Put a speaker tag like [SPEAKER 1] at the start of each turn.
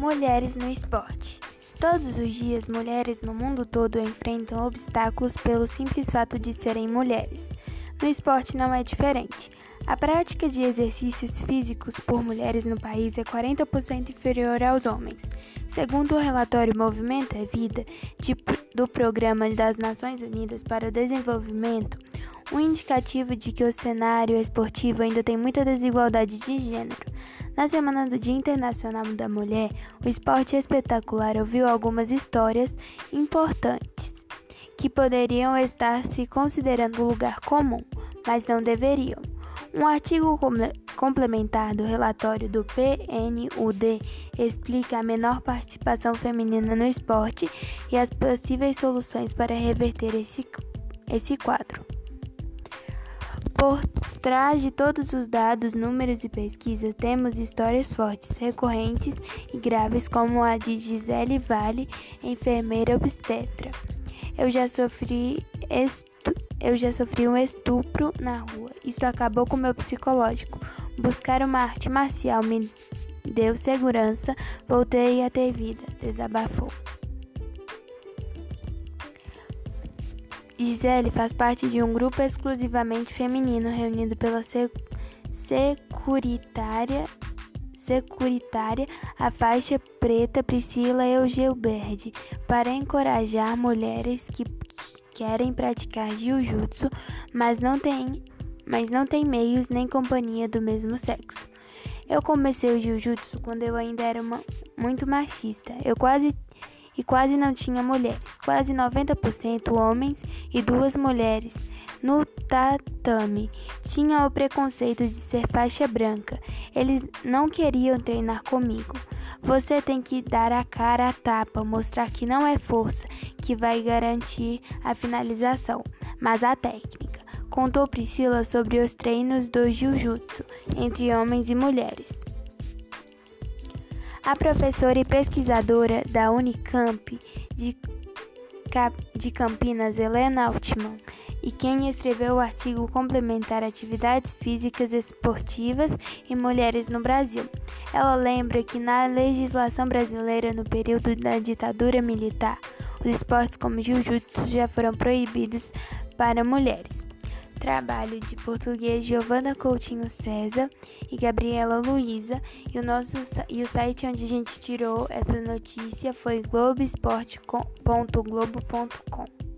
[SPEAKER 1] Mulheres no esporte. Todos os dias, mulheres no mundo todo enfrentam obstáculos pelo simples fato de serem mulheres. No esporte não é diferente. A prática de exercícios físicos por mulheres no país é 40% inferior aos homens. Segundo o relatório Movimento é Vida de, do Programa das Nações Unidas para o Desenvolvimento, um indicativo de que o cenário esportivo ainda tem muita desigualdade de gênero. Na Semana do Dia Internacional da Mulher, o Esporte Espetacular ouviu algumas histórias importantes que poderiam estar se considerando lugar comum, mas não deveriam. Um artigo complementar do relatório do PNUD explica a menor participação feminina no esporte e as possíveis soluções para reverter esse, esse quadro. Por trás de todos os dados, números e pesquisas, temos histórias fortes, recorrentes e graves, como a de Gisele Vale, enfermeira obstetra. Eu já sofri eu já sofri um estupro na rua. Isso acabou com meu psicológico. Buscar uma arte marcial me deu segurança, voltei a ter vida, desabafou. Gisele faz parte de um grupo exclusivamente feminino reunido pela securitária, securitária a faixa preta Priscila Eugelberdi para encorajar mulheres que querem praticar jiu-jitsu, mas não têm mas não tem meios nem companhia do mesmo sexo. Eu comecei o jiu-jitsu quando eu ainda era uma, muito machista. Eu quase e quase não tinha mulheres, quase 90% homens e duas mulheres. No tatame, tinha o preconceito de ser faixa branca. Eles não queriam treinar comigo. Você tem que dar a cara a tapa, mostrar que não é força que vai garantir a finalização, mas a técnica. Contou Priscila sobre os treinos do jiu-jitsu entre homens e mulheres. A professora e pesquisadora da Unicamp de, de Campinas, Helena Altman, e quem escreveu o artigo complementar Atividades Físicas Esportivas e Mulheres no Brasil. Ela lembra que na legislação brasileira, no período da ditadura militar, os esportes como jiu-jitsu já foram proibidos para mulheres. Trabalho de português Giovana Coutinho César e Gabriela Luiza. E o nosso e o site onde a gente tirou essa notícia foi globesport.globo.com.